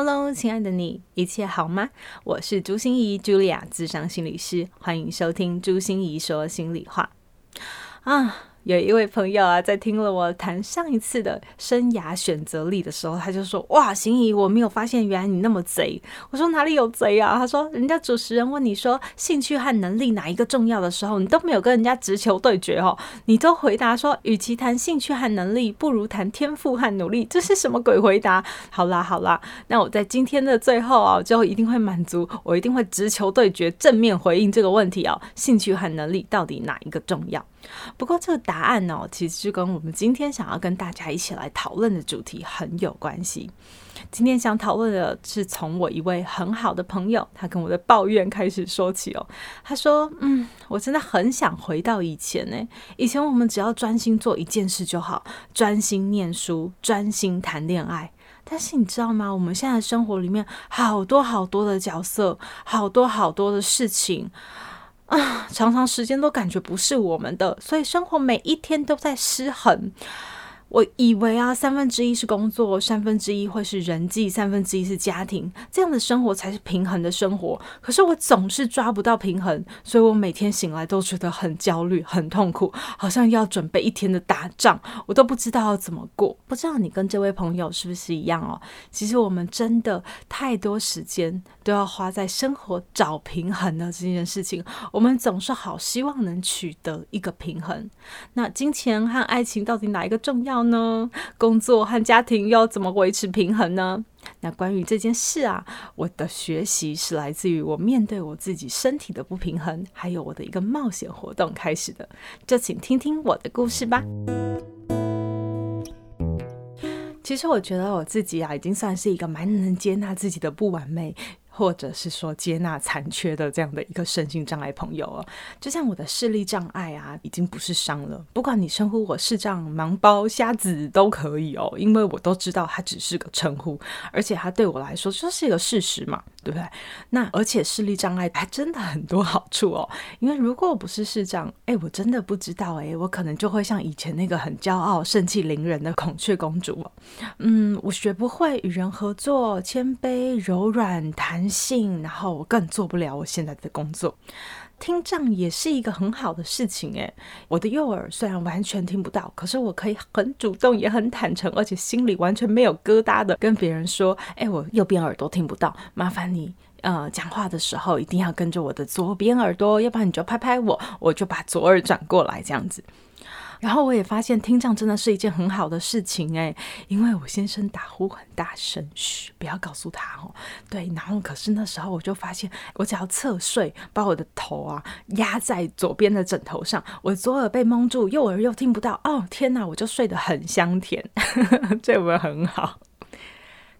Hello，亲爱的你，一切好吗？我是朱心怡朱莉亚，智商心理师，欢迎收听朱心怡说心里话啊。有一位朋友啊，在听了我谈上一次的生涯选择力的时候，他就说：“哇，心仪，我没有发现原来你那么贼。”我说：“哪里有贼啊？”他说：“人家主持人问你说兴趣和能力哪一个重要的时候，你都没有跟人家直球对决哦，你都回答说，与其谈兴趣和能力，不如谈天赋和努力。这是什么鬼回答？好啦好啦，那我在今天的最后啊，最后一定会满足，我一定会直球对决，正面回应这个问题哦。兴趣和能力到底哪一个重要？”不过这个答答案呢，其实就跟我们今天想要跟大家一起来讨论的主题很有关系。今天想讨论的是从我一位很好的朋友，他跟我的抱怨开始说起哦。他说：“嗯，我真的很想回到以前呢。以前我们只要专心做一件事就好，专心念书，专心谈恋爱。但是你知道吗？我们现在生活里面好多好多的角色，好多好多的事情。”啊，常常时间都感觉不是我们的，所以生活每一天都在失衡。我以为啊，三分之一是工作，三分之一会是人际，三分之一是家庭，这样的生活才是平衡的生活。可是我总是抓不到平衡，所以我每天醒来都觉得很焦虑、很痛苦，好像要准备一天的打仗，我都不知道要怎么过。不知道你跟这位朋友是不是一样哦？其实我们真的太多时间都要花在生活找平衡的这件事情，我们总是好希望能取得一个平衡。那金钱和爱情到底哪一个重要呢？工作和家庭要怎么维持平衡呢？那关于这件事啊，我的学习是来自于我面对我自己身体的不平衡，还有我的一个冒险活动开始的。就请听听我的故事吧。其实我觉得我自己啊，已经算是一个蛮能接纳自己的不完美。或者是说接纳残缺的这样的一个身心障碍朋友哦，就像我的视力障碍啊，已经不是伤了。不管你称呼我视障、盲包、瞎子都可以哦，因为我都知道它只是个称呼，而且它对我来说就是一个事实嘛，对不对？那而且视力障碍还真的很多好处哦，因为如果我不是视障，哎，我真的不知道哎，我可能就会像以前那个很骄傲、盛气凌人的孔雀公主哦。嗯，我学不会与人合作，谦卑、柔软、弹。性，然后我更做不了我现在的工作。听障也是一个很好的事情诶，我的右耳虽然完全听不到，可是我可以很主动，也很坦诚，而且心里完全没有疙瘩的跟别人说：“哎，我右边耳朵听不到，麻烦你呃讲话的时候一定要跟着我的左边耳朵，要不然你就拍拍我，我就把左耳转过来这样子。”然后我也发现听障真的是一件很好的事情诶，因为我先生打呼很大声，嘘，不要告诉他哦。对，然后可是那时候我就发现，我只要侧睡，把我的头啊压在左边的枕头上，我左耳被蒙住，右耳又听不到，哦天哪，我就睡得很香甜，这有没有很好？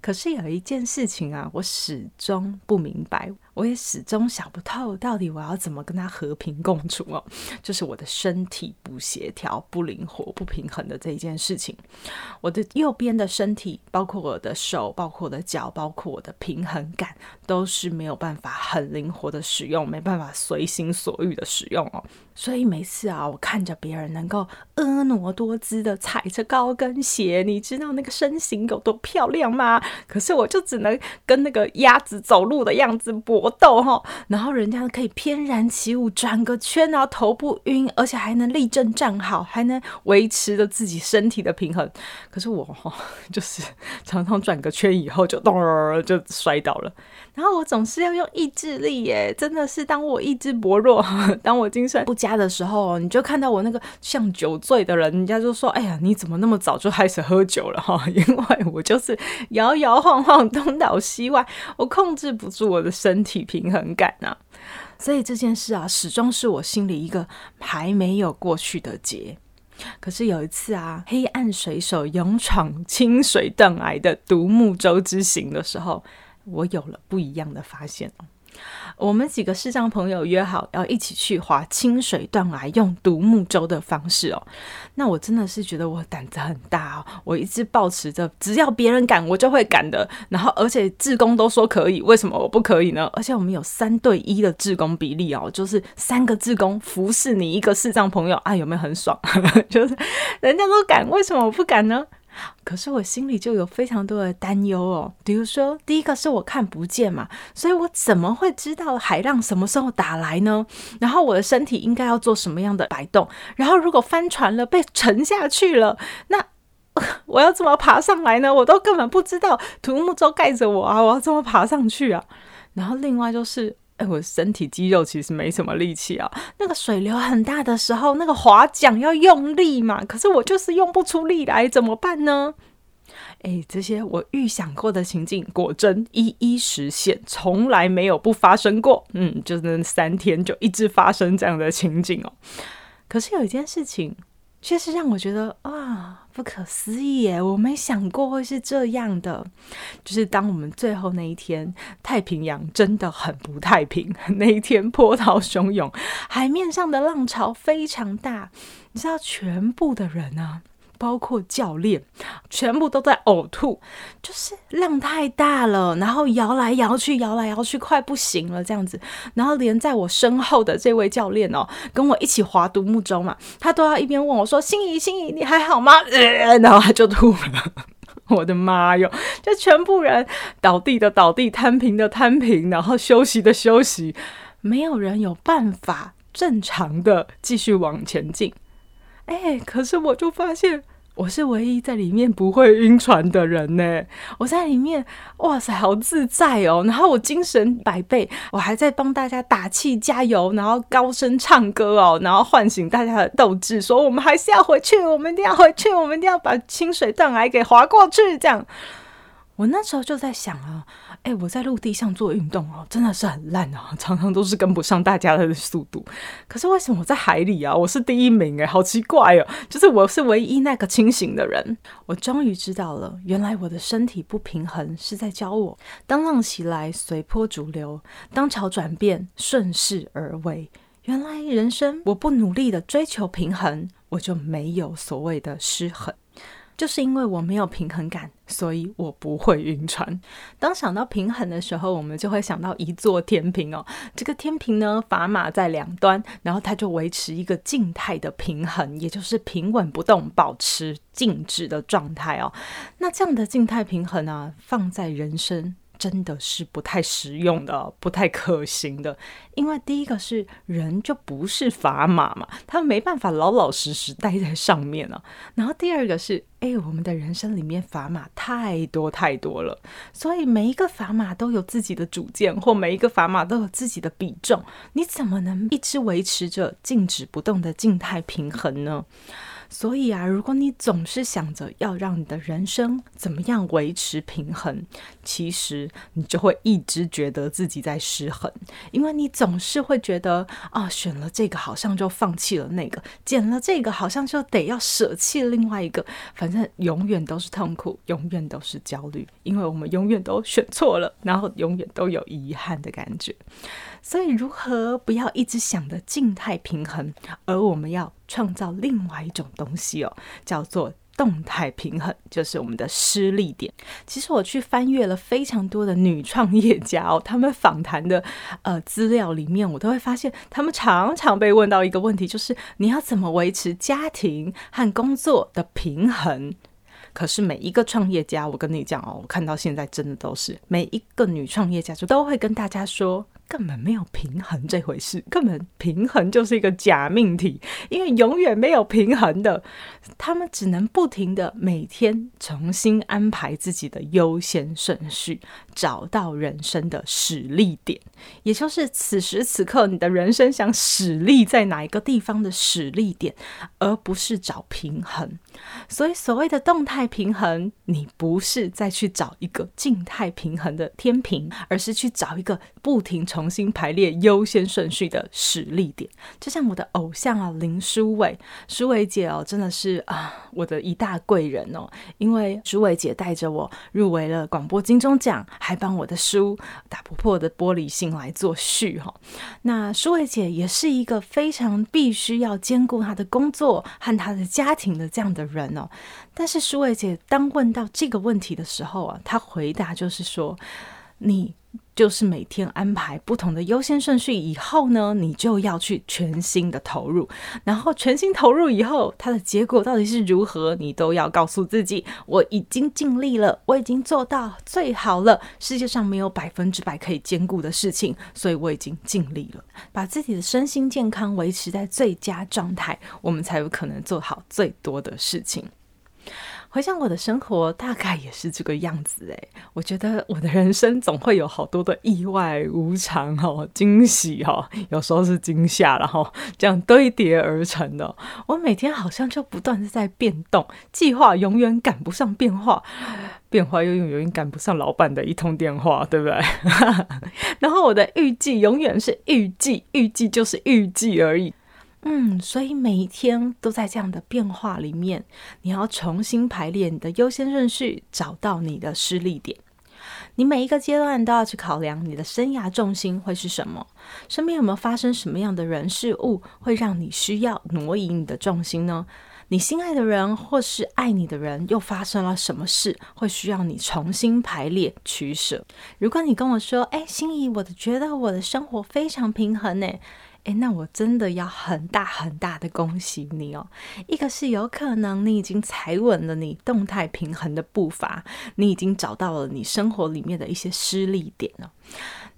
可是有一件事情啊，我始终不明白。我也始终想不透，到底我要怎么跟他和平共处哦？就是我的身体不协调、不灵活、不平衡的这一件事情。我的右边的身体，包括我的手、包括我的脚、包括我的平衡感，都是没有办法很灵活的使用，没办法随心所欲的使用哦。所以每次啊，我看着别人能够婀娜多姿的踩着高跟鞋，你知道那个身形有多漂亮吗？可是我就只能跟那个鸭子走路的样子搏斗哈，然后人家可以翩然起舞，转个圈，然后头不晕，而且还能立正站好，还能维持着自己身体的平衡。可是我哈，就是常常转个圈以后就咚就摔倒了。然后我总是要用意志力耶，真的是当我意志薄弱，当我精神不佳的时候，你就看到我那个像酒醉的人，人家就说：“哎呀，你怎么那么早就开始喝酒了？”哈，因为我就是摇摇晃晃，东倒西歪，我控制不住我的身体平衡感啊。所以这件事啊，始终是我心里一个还没有过去的结。可是有一次啊，黑暗水手勇闯清水断崖的独木舟之行的时候。我有了不一样的发现，我们几个视障朋友约好要一起去划清水断崖，用独木舟的方式哦。那我真的是觉得我胆子很大哦，我一直保持着只要别人敢，我就会敢的。然后而且志工都说可以，为什么我不可以呢？而且我们有三对一的志工比例哦，就是三个志工服侍你一个视障朋友啊，有没有很爽？就是人家都敢，为什么我不敢呢？可是我心里就有非常多的担忧哦，比如说，第一个是我看不见嘛，所以我怎么会知道海浪什么时候打来呢？然后我的身体应该要做什么样的摆动？然后如果翻船了，被沉下去了，那我要怎么爬上来呢？我都根本不知道，独木舟盖着我啊，我要怎么爬上去啊？然后另外就是。哎，我身体肌肉其实没什么力气啊。那个水流很大的时候，那个划桨要用力嘛，可是我就是用不出力来，怎么办呢？哎，这些我预想过的情境，果真一一实现，从来没有不发生过。嗯，就是那三天就一直发生这样的情景哦。可是有一件事情。确实让我觉得啊，不可思议耶！我没想过会是这样的。就是当我们最后那一天，太平洋真的很不太平。那一天波涛汹涌，海面上的浪潮非常大，你知道，全部的人啊。包括教练，全部都在呕吐，就是浪太大了，然后摇来摇去，摇来摇去，快不行了这样子。然后连在我身后的这位教练哦，跟我一起划独木舟嘛，他都要一边问我说：“心怡，心怡，你还好吗？”呃，然后他就吐了。我的妈哟！就全部人倒地的倒地，摊平的摊平，然后休息的休息，没有人有办法正常的继续往前进。哎，可是我就发现我是唯一在里面不会晕船的人呢。我在里面，哇塞，好自在哦。然后我精神百倍，我还在帮大家打气加油，然后高声唱歌哦，然后唤醒大家的斗志，说我们还是要回去，我们一定要回去，我们一定要把清水断崖给划过去，这样。我那时候就在想啊，哎，我在陆地上做运动哦，真的是很烂啊，常常都是跟不上大家的速度。可是为什么我在海里啊，我是第一名？哎，好奇怪哦，就是我是唯一那个清醒的人。我终于知道了，原来我的身体不平衡是在教我：当浪起来随波逐流，当潮转变顺势而为。原来人生我不努力的追求平衡，我就没有所谓的失衡。就是因为我没有平衡感，所以我不会晕船。当想到平衡的时候，我们就会想到一座天平哦。这个天平呢，砝码在两端，然后它就维持一个静态的平衡，也就是平稳不动，保持静止的状态哦。那这样的静态平衡呢，放在人生。真的是不太实用的，不太可行的。因为第一个是人就不是砝码嘛，他没办法老老实实待在上面啊。然后第二个是，哎，我们的人生里面砝码太多太多了，所以每一个砝码都有自己的主见，或每一个砝码都有自己的比重，你怎么能一直维持着静止不动的静态平衡呢？所以啊，如果你总是想着要让你的人生怎么样维持平衡，其实你就会一直觉得自己在失衡，因为你总是会觉得啊，选了这个好像就放弃了那个，捡了这个好像就得要舍弃另外一个，反正永远都是痛苦，永远都是焦虑，因为我们永远都选错了，然后永远都有遗憾的感觉。所以，如何不要一直想着静态平衡，而我们要创造另外一种东西哦，叫做动态平衡，就是我们的失力点。其实我去翻阅了非常多的女创业家哦，他们访谈的呃资料里面，我都会发现他们常常被问到一个问题，就是你要怎么维持家庭和工作的平衡？可是每一个创业家，我跟你讲哦，我看到现在真的都是每一个女创业家就都会跟大家说。根本没有平衡这回事，根本平衡就是一个假命题，因为永远没有平衡的。他们只能不停的每天重新安排自己的优先顺序，找到人生的使力点，也就是此时此刻你的人生想使力在哪一个地方的使力点，而不是找平衡。所以所谓的动态平衡，你不是再去找一个静态平衡的天平，而是去找一个不停重。新排列优先顺序的使力点，就像我的偶像啊，林书伟，书伟姐哦，真的是啊，我的一大贵人哦。因为书伟姐带着我入围了广播金钟奖，还帮我的书打不破的玻璃心来做序哈。那舒伟姐也是一个非常必须要兼顾她的工作和她的家庭的这样的人哦。但是舒伟姐当问到这个问题的时候啊，她回答就是说：“你。”就是每天安排不同的优先顺序以后呢，你就要去全心的投入，然后全心投入以后，它的结果到底是如何，你都要告诉自己，我已经尽力了，我已经做到最好了。世界上没有百分之百可以兼顾的事情，所以我已经尽力了，把自己的身心健康维持在最佳状态，我们才有可能做好最多的事情。回想我的生活，大概也是这个样子诶。我觉得我的人生总会有好多的意外、无常、哈惊喜、哈，有时候是惊吓，然后这样堆叠而成的。我每天好像就不断的在变动，计划永远赶不上变化，变化又永远赶不上老板的一通电话，对不对？然后我的预计永远是预计，预计就是预计而已。嗯，所以每一天都在这样的变化里面，你要重新排列你的优先顺序，找到你的失力点。你每一个阶段都要去考量你的生涯重心会是什么，身边有没有发生什么样的人事物，会让你需要挪移你的重心呢？你心爱的人或是爱你的人又发生了什么事，会需要你重新排列取舍？如果你跟我说，哎，心怡，我的觉得我的生活非常平衡呢。诶，那我真的要很大很大的恭喜你哦！一个是有可能你已经踩稳了你动态平衡的步伐，你已经找到了你生活里面的一些施力点了。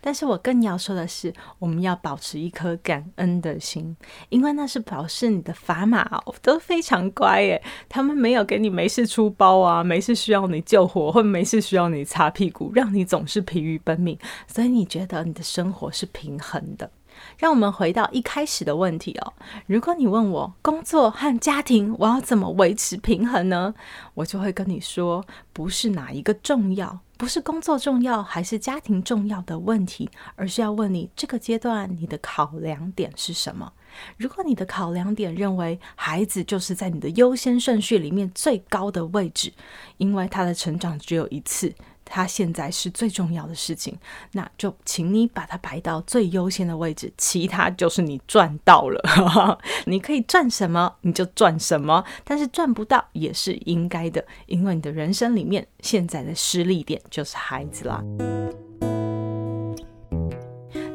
但是我更要说的是，我们要保持一颗感恩的心，因为那是表示你的砝码哦都非常乖耶，他们没有给你没事出包啊，没事需要你救火，或没事需要你擦屁股，让你总是疲于奔命，所以你觉得你的生活是平衡的。让我们回到一开始的问题哦。如果你问我工作和家庭，我要怎么维持平衡呢？我就会跟你说，不是哪一个重要，不是工作重要还是家庭重要的问题，而是要问你这个阶段你的考量点是什么。如果你的考量点认为孩子就是在你的优先顺序里面最高的位置，因为他的成长只有一次。他现在是最重要的事情，那就请你把它摆到最优先的位置，其他就是你赚到了，你可以赚什么你就赚什么，但是赚不到也是应该的，因为你的人生里面现在的失利点就是孩子啦。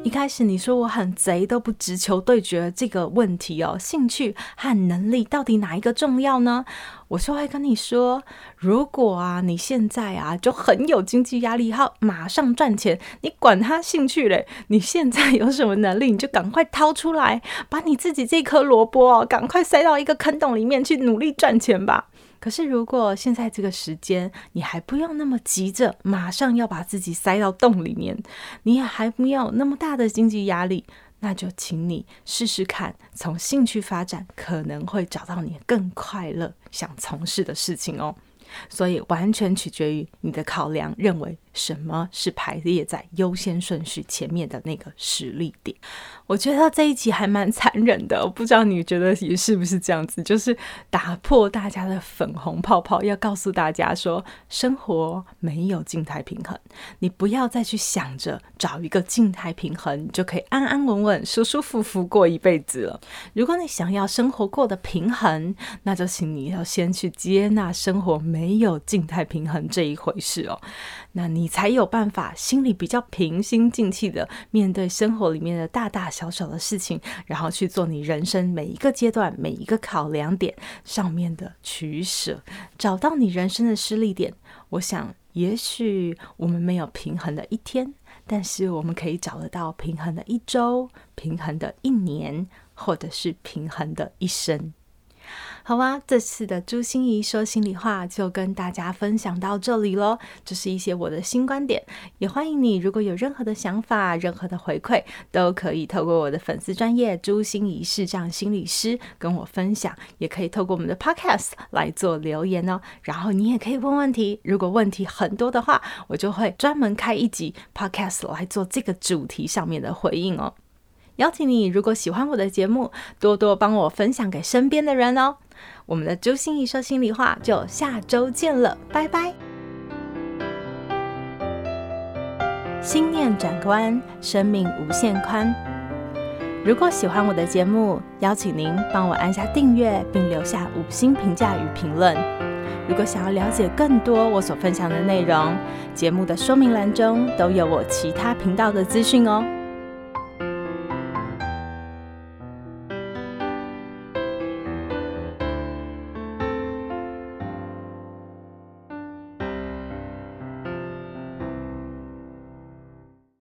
一开始你说我很贼，都不直球对决这个问题哦，兴趣和能力到底哪一个重要呢？我就会跟你说，如果啊你现在啊就很有经济压力，好马上赚钱，你管他兴趣嘞，你现在有什么能力，你就赶快掏出来，把你自己这颗萝卜哦，赶快塞到一个坑洞里面去努力赚钱吧。可是，如果现在这个时间，你还不要那么急着，马上要把自己塞到洞里面，你也还不要那么大的经济压力，那就请你试试看，从兴趣发展，可能会找到你更快乐想从事的事情哦。所以，完全取决于你的考量，认为什么是排列在优先顺序前面的那个实力点。我觉得这一集还蛮残忍的，我不知道你觉得也是不是这样子？就是打破大家的粉红泡泡，要告诉大家说，生活没有静态平衡，你不要再去想着找一个静态平衡，你就可以安安稳稳、舒舒服服过一辈子了。如果你想要生活过得平衡，那就请你要先去接纳生活没有静态平衡这一回事哦。那你才有办法心里比较平心静气的面对生活里面的大大小小的事情，然后去做你人生每一个阶段每一个考量点上面的取舍，找到你人生的失力点。我想，也许我们没有平衡的一天，但是我们可以找得到平衡的一周、平衡的一年，或者是平衡的一生。好啊，这次的朱心仪说心里话就跟大家分享到这里喽。这是一些我的新观点，也欢迎你，如果有任何的想法、任何的回馈，都可以透过我的粉丝专业朱心仪视障心理师跟我分享，也可以透过我们的 Podcast 来做留言哦。然后你也可以问问题，如果问题很多的话，我就会专门开一集 Podcast 来做这个主题上面的回应哦。邀请你，如果喜欢我的节目，多多帮我分享给身边的人哦。我们的朱心怡说心里话，就下周见了，拜拜。心念转关，生命无限宽。如果喜欢我的节目，邀请您帮我按下订阅，并留下五星评价与评论。如果想要了解更多我所分享的内容，节目的说明栏中都有我其他频道的资讯哦。